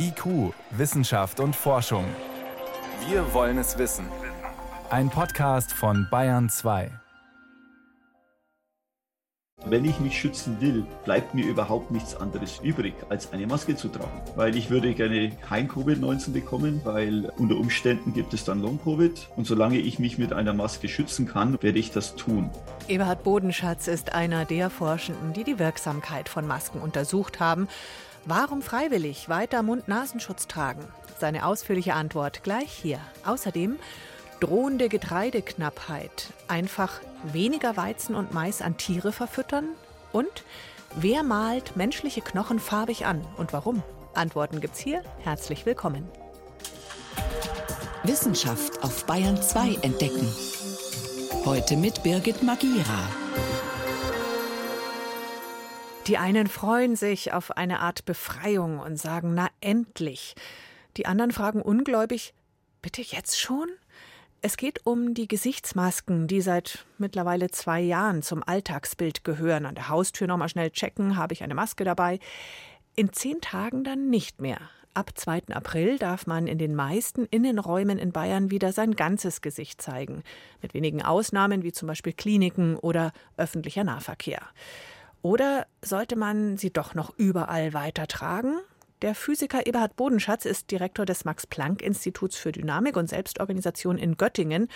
IQ, Wissenschaft und Forschung. Wir wollen es wissen. Ein Podcast von Bayern 2. Wenn ich mich schützen will, bleibt mir überhaupt nichts anderes übrig, als eine Maske zu tragen. Weil ich würde gerne kein Covid-19 bekommen, weil unter Umständen gibt es dann Long-Covid. Und solange ich mich mit einer Maske schützen kann, werde ich das tun. Eberhard Bodenschatz ist einer der Forschenden, die die Wirksamkeit von Masken untersucht haben. Warum freiwillig weiter Mund-Nasenschutz tragen? Seine ausführliche Antwort gleich hier. Außerdem drohende Getreideknappheit. Einfach weniger Weizen und Mais an Tiere verfüttern? Und wer malt menschliche Knochen farbig an und warum? Antworten gibt's hier. Herzlich willkommen. Wissenschaft auf Bayern 2 entdecken. Heute mit Birgit Magira. Die einen freuen sich auf eine Art Befreiung und sagen, na endlich. Die anderen fragen ungläubig, bitte jetzt schon? Es geht um die Gesichtsmasken, die seit mittlerweile zwei Jahren zum Alltagsbild gehören. An der Haustür nochmal schnell checken, habe ich eine Maske dabei. In zehn Tagen dann nicht mehr. Ab 2. April darf man in den meisten Innenräumen in Bayern wieder sein ganzes Gesicht zeigen. Mit wenigen Ausnahmen wie zum Beispiel Kliniken oder öffentlicher Nahverkehr. Oder sollte man sie doch noch überall weiter tragen? Der Physiker Eberhard Bodenschatz ist Direktor des Max-Planck-Instituts für Dynamik und Selbstorganisation in Göttingen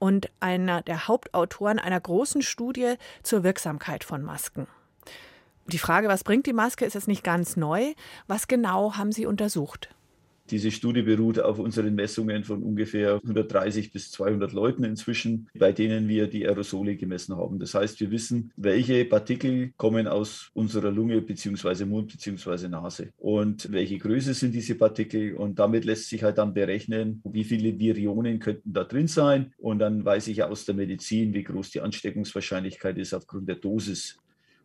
und einer der Hauptautoren einer großen Studie zur Wirksamkeit von Masken. Die Frage, was bringt die Maske, ist jetzt nicht ganz neu. Was genau haben Sie untersucht? Diese Studie beruht auf unseren Messungen von ungefähr 130 bis 200 Leuten inzwischen, bei denen wir die Aerosole gemessen haben. Das heißt, wir wissen, welche Partikel kommen aus unserer Lunge bzw. Mund bzw. Nase und welche Größe sind diese Partikel und damit lässt sich halt dann berechnen, wie viele Virionen könnten da drin sein und dann weiß ich aus der Medizin, wie groß die Ansteckungswahrscheinlichkeit ist aufgrund der Dosis.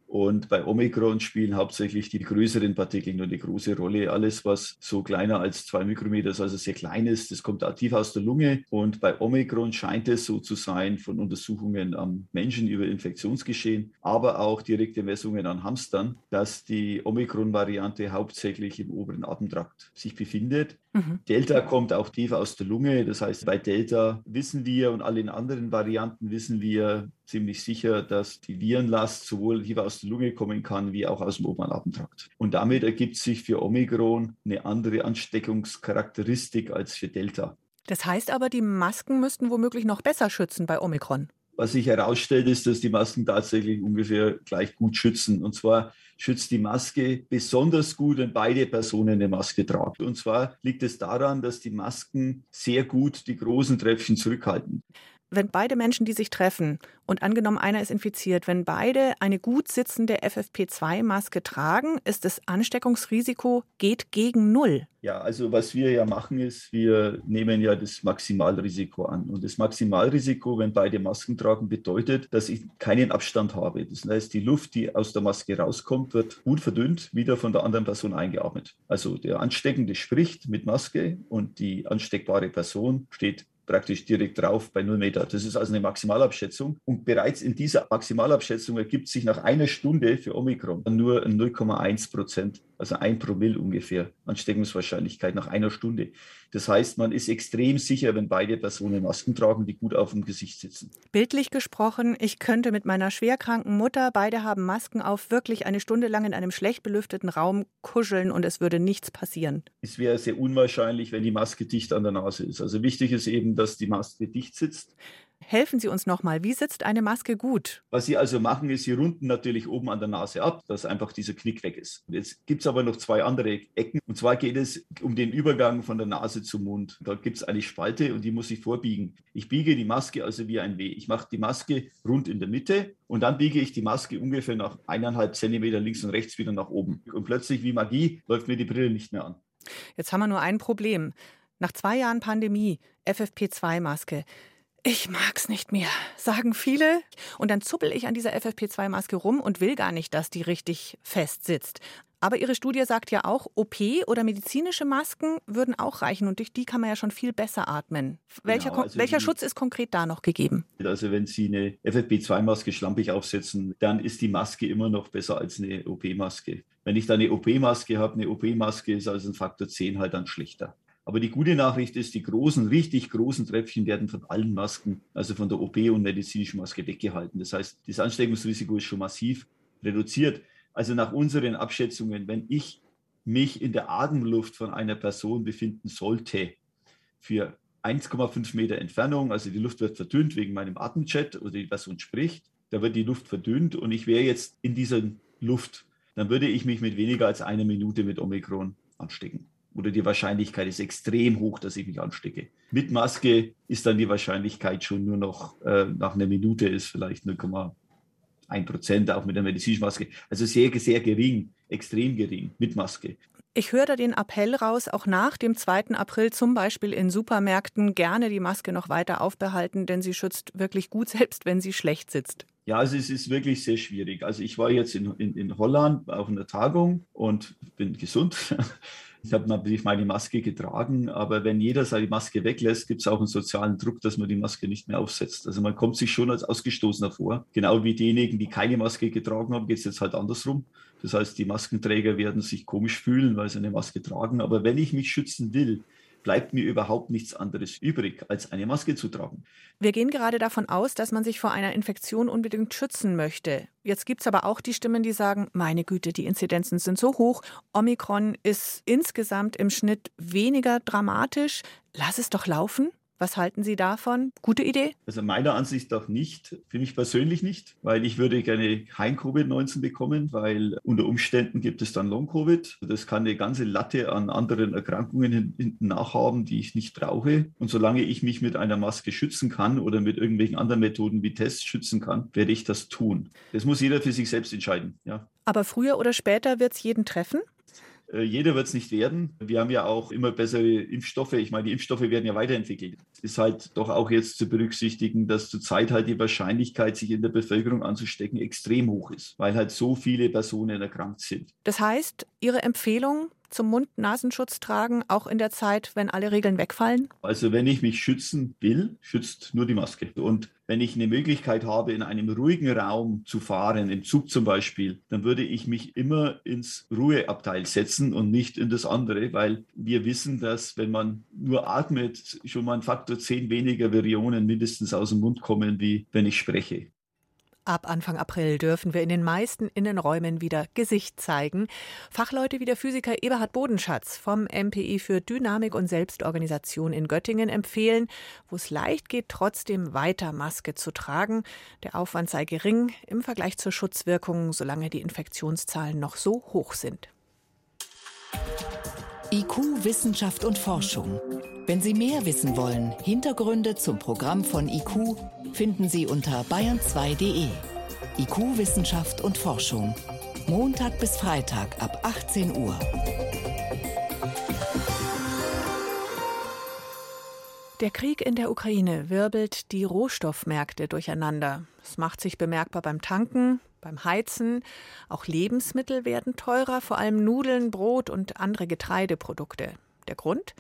Und bei Omikron spielen hauptsächlich die größeren Partikel nur eine große Rolle. Alles, was so kleiner als zwei Mikrometer ist, also sehr klein ist, das kommt aktiv aus der Lunge. Und bei Omikron scheint es so zu sein von Untersuchungen am Menschen über Infektionsgeschehen, aber auch direkte Messungen an Hamstern, dass die Omikron-Variante hauptsächlich im oberen Atemtrakt sich befindet. Mhm. Delta kommt auch tief aus der Lunge. Das heißt, bei Delta wissen wir und allen anderen Varianten wissen wir ziemlich sicher, dass die Virenlast sowohl tief aus der Lunge kommen kann, wie auch aus dem oberen Atemtrakt. Und damit ergibt sich für Omikron eine andere Ansteckungscharakteristik als für Delta. Das heißt aber, die Masken müssten womöglich noch besser schützen bei Omikron. Was sich herausstellt, ist, dass die Masken tatsächlich ungefähr gleich gut schützen. Und zwar schützt die Maske besonders gut, wenn beide Personen eine Maske tragen. Und zwar liegt es daran, dass die Masken sehr gut die großen Tröpfchen zurückhalten wenn beide Menschen, die sich treffen, und angenommen einer ist infiziert, wenn beide eine gut sitzende FFP2-Maske tragen, ist das Ansteckungsrisiko geht gegen Null. Ja, also was wir ja machen ist, wir nehmen ja das Maximalrisiko an. Und das Maximalrisiko, wenn beide Masken tragen, bedeutet, dass ich keinen Abstand habe. Das heißt, die Luft, die aus der Maske rauskommt, wird gut verdünnt, wieder von der anderen Person eingeatmet. Also der Ansteckende spricht mit Maske und die ansteckbare Person steht praktisch direkt drauf bei 0 Meter. Das ist also eine Maximalabschätzung. Und bereits in dieser Maximalabschätzung ergibt sich nach einer Stunde für Omikron nur 0,1 Prozent, also ein Promille ungefähr Ansteckungswahrscheinlichkeit nach einer Stunde. Das heißt, man ist extrem sicher, wenn beide Personen Masken tragen, die gut auf dem Gesicht sitzen. Bildlich gesprochen, ich könnte mit meiner schwerkranken Mutter, beide haben Masken auf, wirklich eine Stunde lang in einem schlecht belüfteten Raum kuscheln und es würde nichts passieren. Es wäre sehr unwahrscheinlich, wenn die Maske dicht an der Nase ist. Also wichtig ist eben, dass die Maske dicht sitzt. Helfen Sie uns nochmal, wie sitzt eine Maske gut? Was Sie also machen, ist, Sie runden natürlich oben an der Nase ab, dass einfach dieser Knick weg ist. Jetzt gibt es aber noch zwei andere Ecken. Und zwar geht es um den Übergang von der Nase zum Mund. Da gibt es eine Spalte und die muss ich vorbiegen. Ich biege die Maske also wie ein W. Ich mache die Maske rund in der Mitte und dann biege ich die Maske ungefähr nach eineinhalb Zentimeter links und rechts wieder nach oben. Und plötzlich wie Magie läuft mir die Brille nicht mehr an. Jetzt haben wir nur ein Problem. Nach zwei Jahren Pandemie, FFP2-Maske. Ich mag's nicht mehr, sagen viele. Und dann zuppel ich an dieser FFP2-Maske rum und will gar nicht, dass die richtig fest sitzt. Aber Ihre Studie sagt ja auch, OP oder medizinische Masken würden auch reichen und durch die kann man ja schon viel besser atmen. Welcher, genau, also welcher Schutz ist konkret da noch gegeben? Also wenn Sie eine FFP2-Maske schlampig aufsetzen, dann ist die Maske immer noch besser als eine OP-Maske. Wenn ich da eine OP-Maske habe, eine OP-Maske ist also ein Faktor 10 halt dann schlechter. Aber die gute Nachricht ist, die großen, richtig großen Tröpfchen werden von allen Masken, also von der OP und medizinischen Maske weggehalten. Das heißt, das Ansteckungsrisiko ist schon massiv reduziert. Also nach unseren Abschätzungen, wenn ich mich in der Atemluft von einer Person befinden sollte, für 1,5 Meter Entfernung, also die Luft wird verdünnt wegen meinem Atemjet oder die Person spricht, da wird die Luft verdünnt und ich wäre jetzt in dieser Luft, dann würde ich mich mit weniger als einer Minute mit Omikron anstecken. Oder die Wahrscheinlichkeit ist extrem hoch, dass ich mich anstecke. Mit Maske ist dann die Wahrscheinlichkeit schon nur noch äh, nach einer Minute ist vielleicht 0,1 ein Prozent, auch mit der medizinischen Maske. Also sehr, sehr gering, extrem gering mit Maske. Ich höre da den Appell raus, auch nach dem 2. April zum Beispiel in Supermärkten gerne die Maske noch weiter aufbehalten, denn sie schützt wirklich gut, selbst wenn sie schlecht sitzt. Ja, also es ist wirklich sehr schwierig. Also ich war jetzt in, in, in Holland auf einer Tagung und bin gesund. Ich habe natürlich meine Maske getragen, aber wenn jeder seine Maske weglässt, gibt es auch einen sozialen Druck, dass man die Maske nicht mehr aufsetzt. Also man kommt sich schon als Ausgestoßener vor. Genau wie diejenigen, die keine Maske getragen haben, geht es jetzt halt andersrum. Das heißt, die Maskenträger werden sich komisch fühlen, weil sie eine Maske tragen. Aber wenn ich mich schützen will, bleibt mir überhaupt nichts anderes übrig, als eine Maske zu tragen. Wir gehen gerade davon aus, dass man sich vor einer Infektion unbedingt schützen möchte. Jetzt gibt es aber auch die Stimmen, die sagen, meine Güte, die Inzidenzen sind so hoch, Omikron ist insgesamt im Schnitt weniger dramatisch, lass es doch laufen. Was halten Sie davon? Gute Idee? Also meiner Ansicht nach nicht, für mich persönlich nicht, weil ich würde gerne kein Covid-19 bekommen, weil unter Umständen gibt es dann Long-Covid. Das kann eine ganze Latte an anderen Erkrankungen hinten nachhaben, die ich nicht brauche. Und solange ich mich mit einer Maske schützen kann oder mit irgendwelchen anderen Methoden wie Tests schützen kann, werde ich das tun. Das muss jeder für sich selbst entscheiden. Ja. Aber früher oder später wird es jeden treffen? Äh, jeder wird es nicht werden. Wir haben ja auch immer bessere Impfstoffe. Ich meine, die Impfstoffe werden ja weiterentwickelt. Es ist halt doch auch jetzt zu berücksichtigen, dass zurzeit halt die Wahrscheinlichkeit, sich in der Bevölkerung anzustecken, extrem hoch ist, weil halt so viele Personen erkrankt sind. Das heißt, Ihre Empfehlung, zum Mund-Nasenschutz tragen, auch in der Zeit, wenn alle Regeln wegfallen? Also wenn ich mich schützen will, schützt nur die Maske. Und wenn ich eine Möglichkeit habe, in einem ruhigen Raum zu fahren, im Zug zum Beispiel, dann würde ich mich immer ins Ruheabteil setzen und nicht in das andere, weil wir wissen, dass wenn man nur atmet, schon mal ein Faktor 10 weniger Virionen mindestens aus dem Mund kommen, wie wenn ich spreche. Ab Anfang April dürfen wir in den meisten Innenräumen wieder Gesicht zeigen. Fachleute wie der Physiker Eberhard Bodenschatz vom MPI für Dynamik und Selbstorganisation in Göttingen empfehlen, wo es leicht geht, trotzdem weiter Maske zu tragen. Der Aufwand sei gering im Vergleich zur Schutzwirkung, solange die Infektionszahlen noch so hoch sind. IQ, Wissenschaft und Forschung. Wenn Sie mehr wissen wollen, Hintergründe zum Programm von IQ finden Sie unter bayern2.de. IQ, Wissenschaft und Forschung. Montag bis Freitag ab 18 Uhr. Der Krieg in der Ukraine wirbelt die Rohstoffmärkte durcheinander. Es macht sich bemerkbar beim Tanken, beim Heizen. Auch Lebensmittel werden teurer, vor allem Nudeln, Brot und andere Getreideprodukte. Der Grund?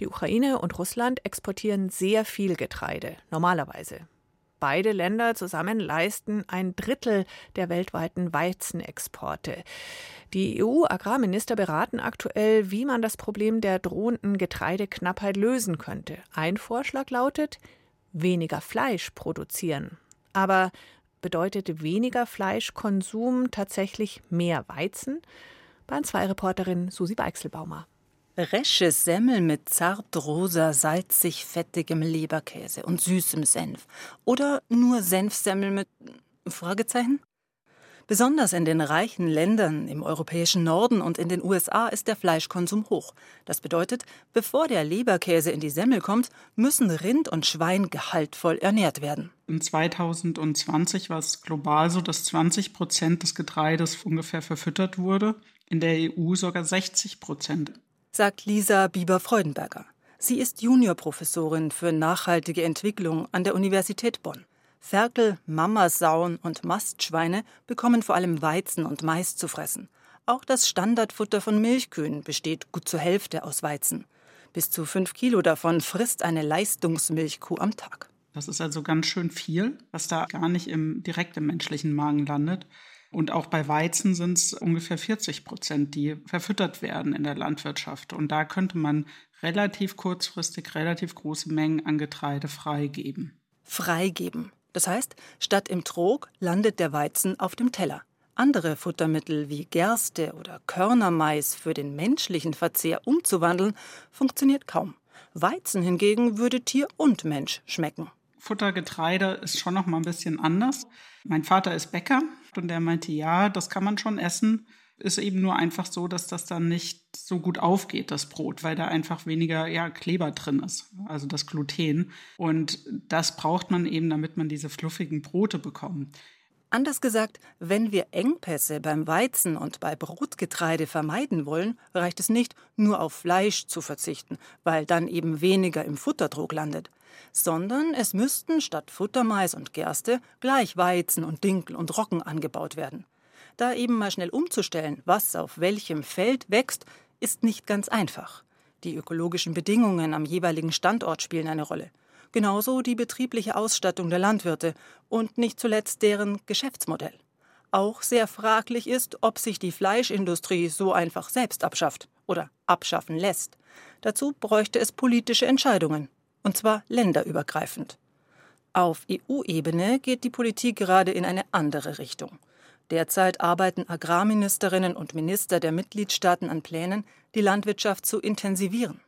Die Ukraine und Russland exportieren sehr viel Getreide, normalerweise. Beide Länder zusammen leisten ein Drittel der weltweiten Weizenexporte. Die EU-Agrarminister beraten aktuell, wie man das Problem der drohenden Getreideknappheit lösen könnte. Ein Vorschlag lautet, weniger Fleisch produzieren. Aber bedeutet weniger Fleischkonsum tatsächlich mehr Weizen? Bahn 2 Reporterin Susi Weichselbaumer. Resche Semmel mit zart rosa, salzig fettigem Leberkäse und süßem Senf. Oder nur Senfsemmel mit Fragezeichen? Besonders in den reichen Ländern im europäischen Norden und in den USA ist der Fleischkonsum hoch. Das bedeutet, bevor der Leberkäse in die Semmel kommt, müssen Rind und Schwein gehaltvoll ernährt werden. In 2020 war es global so, dass 20 Prozent des Getreides ungefähr verfüttert wurde, in der EU sogar 60 Prozent sagt Lisa Bieber-Freudenberger. Sie ist Juniorprofessorin für nachhaltige Entwicklung an der Universität Bonn. Ferkel, Mamasauen und Mastschweine bekommen vor allem Weizen und Mais zu fressen. Auch das Standardfutter von Milchkühen besteht gut zur Hälfte aus Weizen. Bis zu fünf Kilo davon frisst eine Leistungsmilchkuh am Tag. Das ist also ganz schön viel, was da gar nicht im, direkt im menschlichen Magen landet. Und auch bei Weizen sind es ungefähr 40 Prozent, die verfüttert werden in der Landwirtschaft. Und da könnte man relativ kurzfristig relativ große Mengen an Getreide freigeben. Freigeben. Das heißt, statt im Trog landet der Weizen auf dem Teller. Andere Futtermittel wie Gerste oder Körnermais für den menschlichen Verzehr umzuwandeln, funktioniert kaum. Weizen hingegen würde Tier und Mensch schmecken. Futtergetreide ist schon noch mal ein bisschen anders. Mein Vater ist Bäcker und der meinte, ja, das kann man schon essen. Ist eben nur einfach so, dass das dann nicht so gut aufgeht, das Brot, weil da einfach weniger ja, Kleber drin ist, also das Gluten. Und das braucht man eben, damit man diese fluffigen Brote bekommt. Anders gesagt, wenn wir Engpässe beim Weizen und bei Brotgetreide vermeiden wollen, reicht es nicht, nur auf Fleisch zu verzichten, weil dann eben weniger im Futterdruck landet, sondern es müssten statt Futtermais und Gerste gleich Weizen und Dinkel und Roggen angebaut werden. Da eben mal schnell umzustellen, was auf welchem Feld wächst, ist nicht ganz einfach. Die ökologischen Bedingungen am jeweiligen Standort spielen eine Rolle genauso die betriebliche Ausstattung der Landwirte und nicht zuletzt deren Geschäftsmodell. Auch sehr fraglich ist, ob sich die Fleischindustrie so einfach selbst abschafft oder abschaffen lässt. Dazu bräuchte es politische Entscheidungen, und zwar länderübergreifend. Auf EU-Ebene geht die Politik gerade in eine andere Richtung. Derzeit arbeiten Agrarministerinnen und Minister der Mitgliedstaaten an Plänen, die Landwirtschaft zu intensivieren.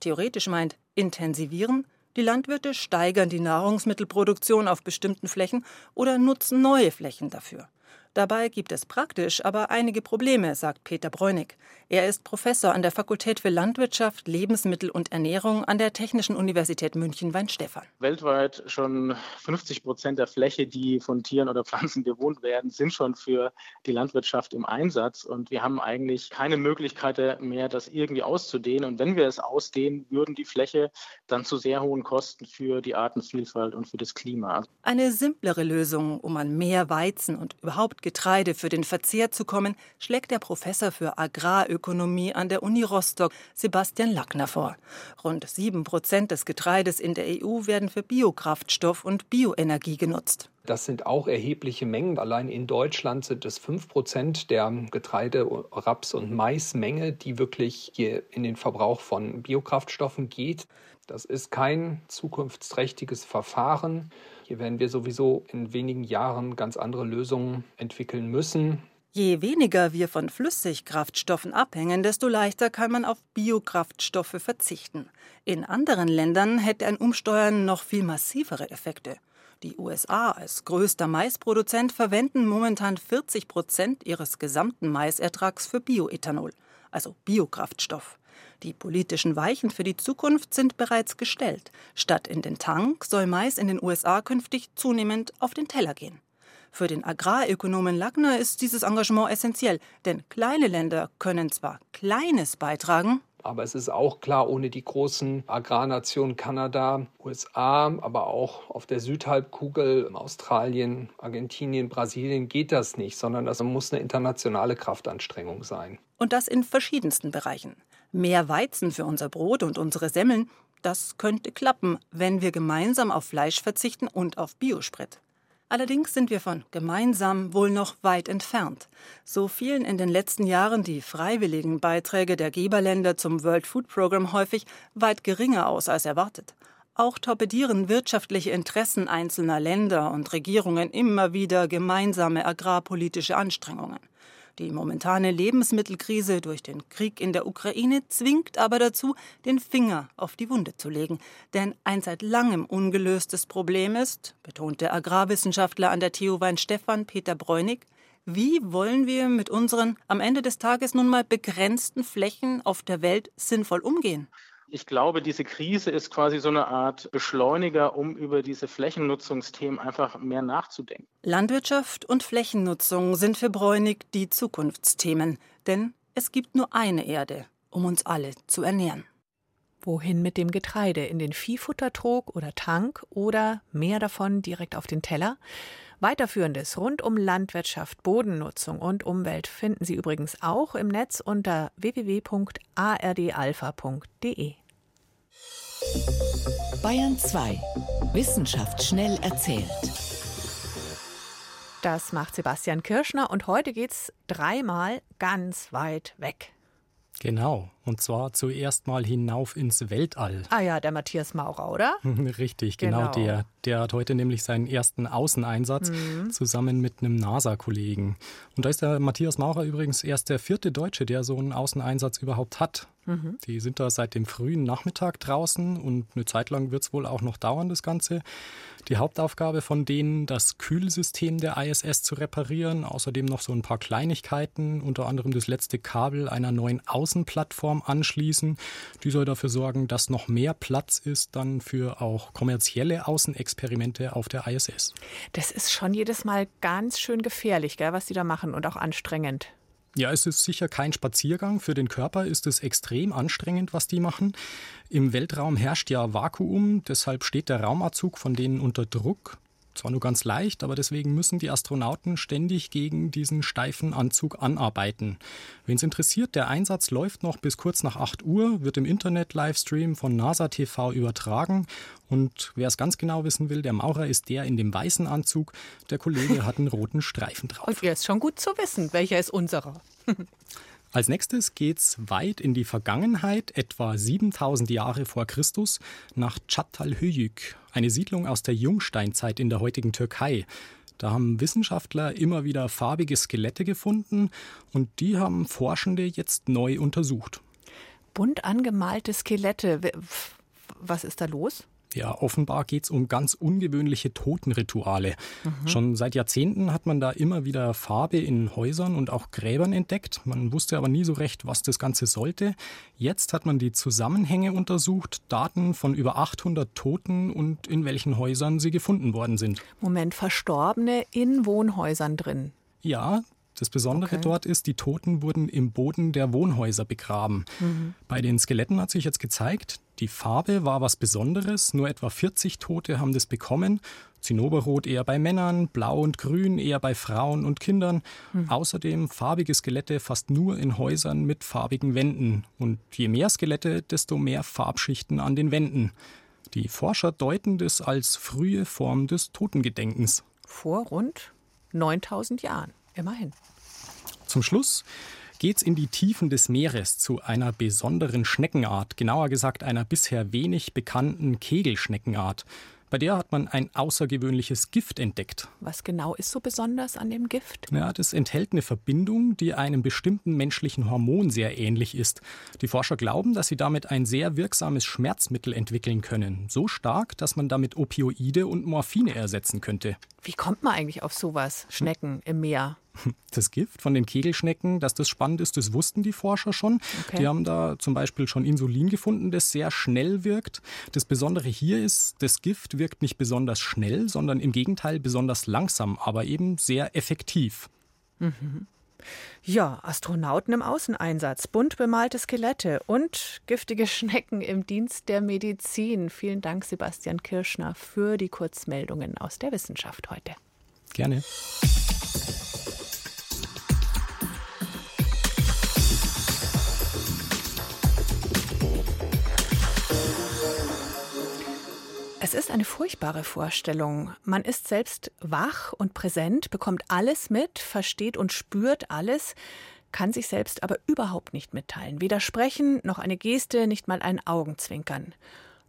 Theoretisch meint intensivieren, die Landwirte steigern die Nahrungsmittelproduktion auf bestimmten Flächen oder nutzen neue Flächen dafür. Dabei gibt es praktisch aber einige Probleme, sagt Peter Bräunig. Er ist Professor an der Fakultät für Landwirtschaft, Lebensmittel und Ernährung an der Technischen Universität München-Weinstefan. Weltweit schon 50 Prozent der Fläche, die von Tieren oder Pflanzen bewohnt werden, sind schon für die Landwirtschaft im Einsatz. Und wir haben eigentlich keine Möglichkeit mehr, das irgendwie auszudehnen. Und wenn wir es ausdehnen, würden die Fläche dann zu sehr hohen Kosten für die Artenvielfalt und für das Klima. Eine simplere Lösung, um an mehr Weizen und überhaupt Getreide für den Verzehr zu kommen, schlägt der Professor für Agrarökonomie an der Uni Rostock, Sebastian Lackner, vor. Rund sieben Prozent des Getreides in der EU werden für Biokraftstoff und Bioenergie genutzt. Das sind auch erhebliche Mengen. Allein in Deutschland sind es fünf Prozent der Getreide-, Raps- und Maismenge, die wirklich hier in den Verbrauch von Biokraftstoffen geht. Das ist kein zukunftsträchtiges Verfahren. Hier werden wir sowieso in wenigen Jahren ganz andere Lösungen entwickeln müssen. Je weniger wir von Flüssigkraftstoffen abhängen, desto leichter kann man auf Biokraftstoffe verzichten. In anderen Ländern hätte ein Umsteuern noch viel massivere Effekte. Die USA als größter Maisproduzent verwenden momentan 40 Prozent ihres gesamten Maisertrags für Bioethanol, also Biokraftstoff. Die politischen Weichen für die Zukunft sind bereits gestellt. Statt in den Tank soll Mais in den USA künftig zunehmend auf den Teller gehen. Für den Agrarökonomen Lackner ist dieses Engagement essentiell, denn kleine Länder können zwar Kleines beitragen, aber es ist auch klar, ohne die großen Agrarnationen Kanada, USA, aber auch auf der Südhalbkugel, Australien, Argentinien, Brasilien geht das nicht, sondern das muss eine internationale Kraftanstrengung sein. Und das in verschiedensten Bereichen. Mehr Weizen für unser Brot und unsere Semmeln, das könnte klappen, wenn wir gemeinsam auf Fleisch verzichten und auf Biosprit. Allerdings sind wir von gemeinsam wohl noch weit entfernt. So fielen in den letzten Jahren die freiwilligen Beiträge der Geberländer zum World Food Program häufig weit geringer aus als erwartet. Auch torpedieren wirtschaftliche Interessen einzelner Länder und Regierungen immer wieder gemeinsame agrarpolitische Anstrengungen. Die momentane Lebensmittelkrise durch den Krieg in der Ukraine zwingt aber dazu, den Finger auf die Wunde zu legen. Denn ein seit langem ungelöstes Problem ist, betont der Agrarwissenschaftler an der TU Weinstefan Peter Bräunig, wie wollen wir mit unseren am Ende des Tages nun mal begrenzten Flächen auf der Welt sinnvoll umgehen? Ich glaube, diese Krise ist quasi so eine Art Beschleuniger, um über diese Flächennutzungsthemen einfach mehr nachzudenken. Landwirtschaft und Flächennutzung sind für Bräunig die Zukunftsthemen, denn es gibt nur eine Erde, um uns alle zu ernähren. Wohin mit dem Getreide? In den Viehfuttertrog oder Tank oder mehr davon direkt auf den Teller? Weiterführendes rund um Landwirtschaft, Bodennutzung und Umwelt finden Sie übrigens auch im Netz unter www.ardalpha.de. Bayern 2. Wissenschaft schnell erzählt. Das macht Sebastian Kirschner und heute geht's dreimal ganz weit weg. Genau, und zwar zuerst mal hinauf ins Weltall. Ah ja, der Matthias Maurer, oder? Richtig, genau, genau, der. Der hat heute nämlich seinen ersten Außeneinsatz mhm. zusammen mit einem NASA-Kollegen. Und da ist der Matthias Maurer übrigens erst der vierte Deutsche, der so einen Außeneinsatz überhaupt hat. Mhm. Die sind da seit dem frühen Nachmittag draußen und eine Zeit lang wird es wohl auch noch dauern, das Ganze. Die Hauptaufgabe von denen, das Kühlsystem der ISS zu reparieren, außerdem noch so ein paar Kleinigkeiten, unter anderem das letzte Kabel einer neuen Außenplattform anschließen. Die soll dafür sorgen, dass noch mehr Platz ist dann für auch kommerzielle Außenexperimente auf der ISS. Das ist schon jedes Mal ganz schön gefährlich, gell, was die da machen und auch anstrengend. Ja, es ist sicher kein Spaziergang. Für den Körper ist es extrem anstrengend, was die machen. Im Weltraum herrscht ja Vakuum, deshalb steht der Raumanzug von denen unter Druck. Zwar nur ganz leicht, aber deswegen müssen die Astronauten ständig gegen diesen steifen Anzug anarbeiten. Wen es interessiert, der Einsatz läuft noch bis kurz nach 8 Uhr, wird im Internet-Livestream von NASA TV übertragen. Und wer es ganz genau wissen will, der Maurer ist der in dem weißen Anzug. Der Kollege hat einen roten Streifen drauf. Und ist schon gut zu wissen, welcher ist unserer. Als nächstes geht's weit in die Vergangenheit, etwa 7000 Jahre vor Christus, nach Çatalhöyük, eine Siedlung aus der Jungsteinzeit in der heutigen Türkei. Da haben Wissenschaftler immer wieder farbige Skelette gefunden und die haben Forschende jetzt neu untersucht. Bunt angemalte Skelette. Was ist da los? Ja, offenbar geht es um ganz ungewöhnliche Totenrituale. Mhm. Schon seit Jahrzehnten hat man da immer wieder Farbe in Häusern und auch Gräbern entdeckt. Man wusste aber nie so recht, was das Ganze sollte. Jetzt hat man die Zusammenhänge untersucht, Daten von über 800 Toten und in welchen Häusern sie gefunden worden sind. Moment, Verstorbene in Wohnhäusern drin. Ja, das Besondere okay. dort ist, die Toten wurden im Boden der Wohnhäuser begraben. Mhm. Bei den Skeletten hat sich jetzt gezeigt, die Farbe war was Besonderes. Nur etwa 40 Tote haben das bekommen. Zinnoberrot eher bei Männern, Blau und Grün eher bei Frauen und Kindern. Mhm. Außerdem farbige Skelette fast nur in Häusern mit farbigen Wänden. Und je mehr Skelette, desto mehr Farbschichten an den Wänden. Die Forscher deuten das als frühe Form des Totengedenkens. Vor rund 9000 Jahren. Immerhin. Zum Schluss geht's in die Tiefen des Meeres zu einer besonderen Schneckenart, genauer gesagt einer bisher wenig bekannten Kegelschneckenart. Bei der hat man ein außergewöhnliches Gift entdeckt. Was genau ist so besonders an dem Gift? Ja, das enthält eine Verbindung, die einem bestimmten menschlichen Hormon sehr ähnlich ist. Die Forscher glauben, dass sie damit ein sehr wirksames Schmerzmittel entwickeln können. So stark, dass man damit Opioide und Morphine ersetzen könnte. Wie kommt man eigentlich auf sowas? Schnecken im Meer? Das Gift von den Kegelschnecken, dass das spannend ist, das wussten die Forscher schon. Okay. Die haben da zum Beispiel schon Insulin gefunden, das sehr schnell wirkt. Das Besondere hier ist, das Gift wirkt nicht besonders schnell, sondern im Gegenteil besonders langsam, aber eben sehr effektiv. Mhm. Ja, Astronauten im Außeneinsatz, bunt bemalte Skelette und giftige Schnecken im Dienst der Medizin. Vielen Dank, Sebastian Kirschner, für die Kurzmeldungen aus der Wissenschaft heute. Gerne. Es ist eine furchtbare Vorstellung. Man ist selbst wach und präsent, bekommt alles mit, versteht und spürt alles, kann sich selbst aber überhaupt nicht mitteilen. Weder sprechen noch eine Geste, nicht mal ein Augenzwinkern.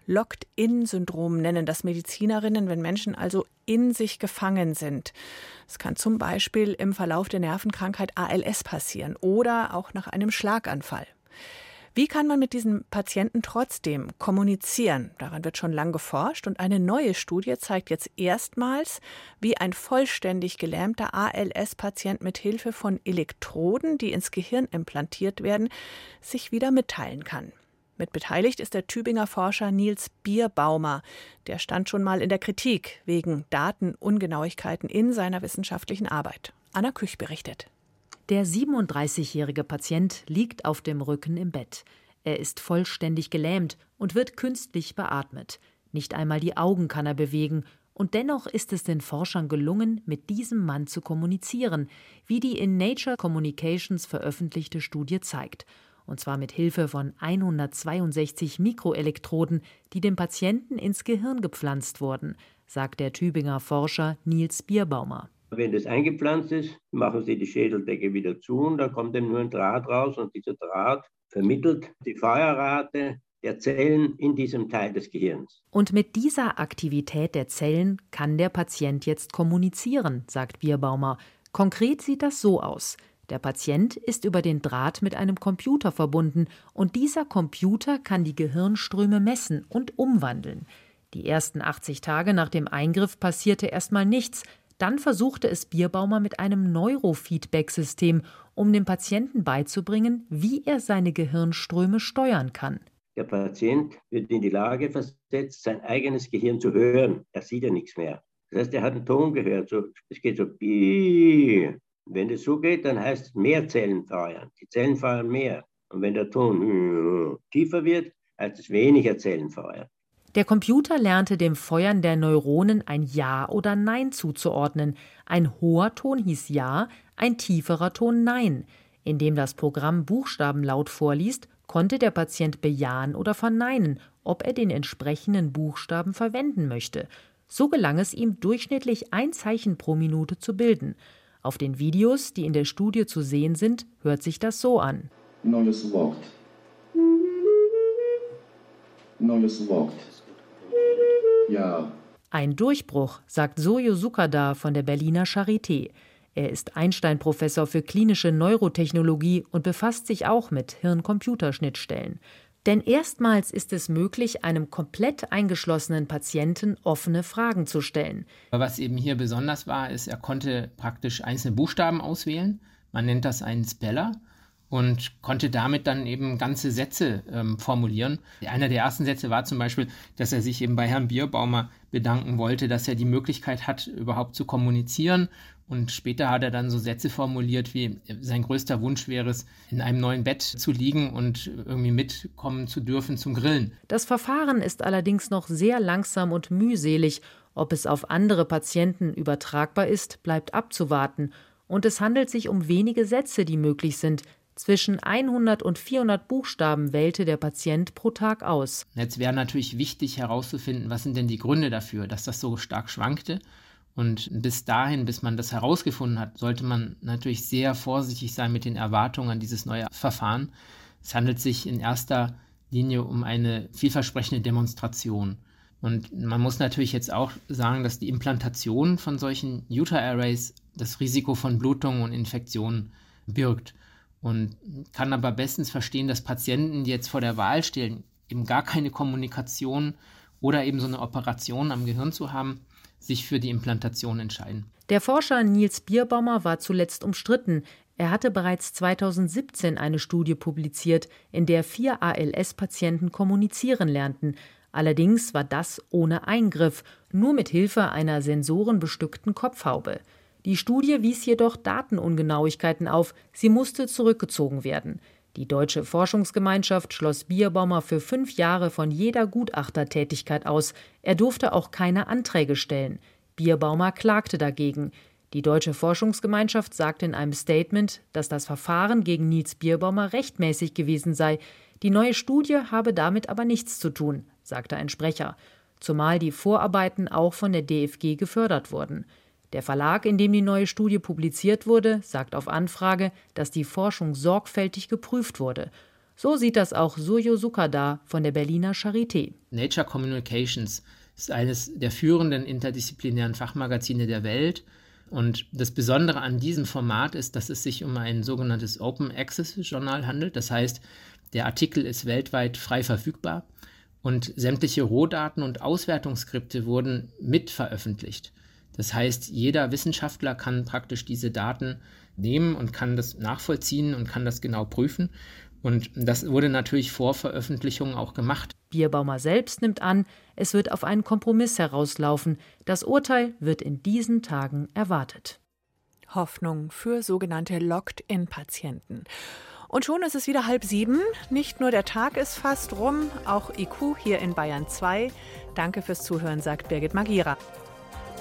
Locked-in-Syndrom nennen das Medizinerinnen, wenn Menschen also in sich gefangen sind. Es kann zum Beispiel im Verlauf der Nervenkrankheit ALS passieren oder auch nach einem Schlaganfall. Wie kann man mit diesen Patienten trotzdem kommunizieren? Daran wird schon lang geforscht und eine neue Studie zeigt jetzt erstmals, wie ein vollständig gelähmter ALS-Patient mit Hilfe von Elektroden, die ins Gehirn implantiert werden, sich wieder mitteilen kann. Mit beteiligt ist der Tübinger Forscher Nils Bierbaumer. Der stand schon mal in der Kritik wegen Datenungenauigkeiten in seiner wissenschaftlichen Arbeit. Anna Küch berichtet. Der 37-jährige Patient liegt auf dem Rücken im Bett. Er ist vollständig gelähmt und wird künstlich beatmet. Nicht einmal die Augen kann er bewegen Und dennoch ist es den Forschern gelungen, mit diesem Mann zu kommunizieren, wie die in Nature Communications veröffentlichte Studie zeigt. Und zwar mit Hilfe von 162 Mikroelektroden, die dem Patienten ins Gehirn gepflanzt wurden, sagt der Tübinger Forscher Nils Bierbaumer. Wenn das eingepflanzt ist, machen Sie die Schädeldecke wieder zu und dann kommt eben nur ein Draht raus und dieser Draht vermittelt die Feuerrate der Zellen in diesem Teil des Gehirns. Und mit dieser Aktivität der Zellen kann der Patient jetzt kommunizieren, sagt Bierbaumer. Konkret sieht das so aus. Der Patient ist über den Draht mit einem Computer verbunden und dieser Computer kann die Gehirnströme messen und umwandeln. Die ersten 80 Tage nach dem Eingriff passierte erstmal nichts. Dann versuchte es Bierbaumer mit einem Neurofeedback-System, um dem Patienten beizubringen, wie er seine Gehirnströme steuern kann. Der Patient wird in die Lage versetzt, sein eigenes Gehirn zu hören. Er sieht ja nichts mehr. Das heißt, er hat einen Ton gehört. So, es geht so. Wenn es so geht, dann heißt es mehr Zellen feuern. Die Zellen feuern mehr. Und wenn der Ton tiefer wird, heißt es weniger Zellen feuern. Der Computer lernte dem Feuern der Neuronen ein Ja oder Nein zuzuordnen. Ein hoher Ton hieß Ja, ein tieferer Ton Nein. Indem das Programm Buchstaben laut vorliest, konnte der Patient bejahen oder verneinen, ob er den entsprechenden Buchstaben verwenden möchte. So gelang es ihm, durchschnittlich ein Zeichen pro Minute zu bilden. Auf den Videos, die in der Studie zu sehen sind, hört sich das so an. Neues Wort. Neues Wort. Ja. Ein Durchbruch, sagt Sojo Sukada von der Berliner Charité. Er ist Einstein-Professor für klinische Neurotechnologie und befasst sich auch mit Hirn-Computerschnittstellen. Denn erstmals ist es möglich, einem komplett eingeschlossenen Patienten offene Fragen zu stellen. Was eben hier besonders war, ist, er konnte praktisch einzelne Buchstaben auswählen. Man nennt das einen Speller und konnte damit dann eben ganze Sätze ähm, formulieren. Einer der ersten Sätze war zum Beispiel, dass er sich eben bei Herrn Bierbaumer bedanken wollte, dass er die Möglichkeit hat, überhaupt zu kommunizieren und später hat er dann so Sätze formuliert, wie sein größter Wunsch wäre es, in einem neuen Bett zu liegen und irgendwie mitkommen zu dürfen zum Grillen. Das Verfahren ist allerdings noch sehr langsam und mühselig. Ob es auf andere Patienten übertragbar ist, bleibt abzuwarten. Und es handelt sich um wenige Sätze, die möglich sind. Zwischen 100 und 400 Buchstaben wählte der Patient pro Tag aus. Jetzt wäre natürlich wichtig herauszufinden, was sind denn die Gründe dafür, dass das so stark schwankte. Und bis dahin, bis man das herausgefunden hat, sollte man natürlich sehr vorsichtig sein mit den Erwartungen an dieses neue Verfahren. Es handelt sich in erster Linie um eine vielversprechende Demonstration. Und man muss natürlich jetzt auch sagen, dass die Implantation von solchen Utah-Arrays das Risiko von Blutungen und Infektionen birgt. Und kann aber bestens verstehen, dass Patienten, die jetzt vor der Wahl stehen, eben gar keine Kommunikation oder eben so eine Operation am Gehirn zu haben, sich für die Implantation entscheiden. Der Forscher Nils Bierbaumer war zuletzt umstritten. Er hatte bereits 2017 eine Studie publiziert, in der vier ALS-Patienten kommunizieren lernten. Allerdings war das ohne Eingriff, nur mit Hilfe einer sensorenbestückten Kopfhaube. Die Studie wies jedoch Datenungenauigkeiten auf, sie musste zurückgezogen werden. Die deutsche Forschungsgemeinschaft schloss Bierbaumer für fünf Jahre von jeder Gutachtertätigkeit aus. Er durfte auch keine Anträge stellen. Bierbaumer klagte dagegen. Die deutsche Forschungsgemeinschaft sagte in einem Statement, dass das Verfahren gegen Nils Bierbaumer rechtmäßig gewesen sei. Die neue Studie habe damit aber nichts zu tun, sagte ein Sprecher, zumal die Vorarbeiten auch von der DFG gefördert wurden. Der Verlag, in dem die neue Studie publiziert wurde, sagt auf Anfrage, dass die Forschung sorgfältig geprüft wurde. So sieht das auch Suryo Sukada von der Berliner Charité. Nature Communications ist eines der führenden interdisziplinären Fachmagazine der Welt. Und das Besondere an diesem Format ist, dass es sich um ein sogenanntes Open Access Journal handelt. Das heißt, der Artikel ist weltweit frei verfügbar und sämtliche Rohdaten und Auswertungsskripte wurden mit veröffentlicht. Das heißt, jeder Wissenschaftler kann praktisch diese Daten nehmen und kann das nachvollziehen und kann das genau prüfen. Und das wurde natürlich vor Veröffentlichung auch gemacht. Bierbaumer selbst nimmt an, es wird auf einen Kompromiss herauslaufen. Das Urteil wird in diesen Tagen erwartet. Hoffnung für sogenannte Locked-in-Patienten. Und schon ist es wieder halb sieben. Nicht nur der Tag ist fast rum, auch IQ hier in Bayern 2. Danke fürs Zuhören, sagt Birgit Magira.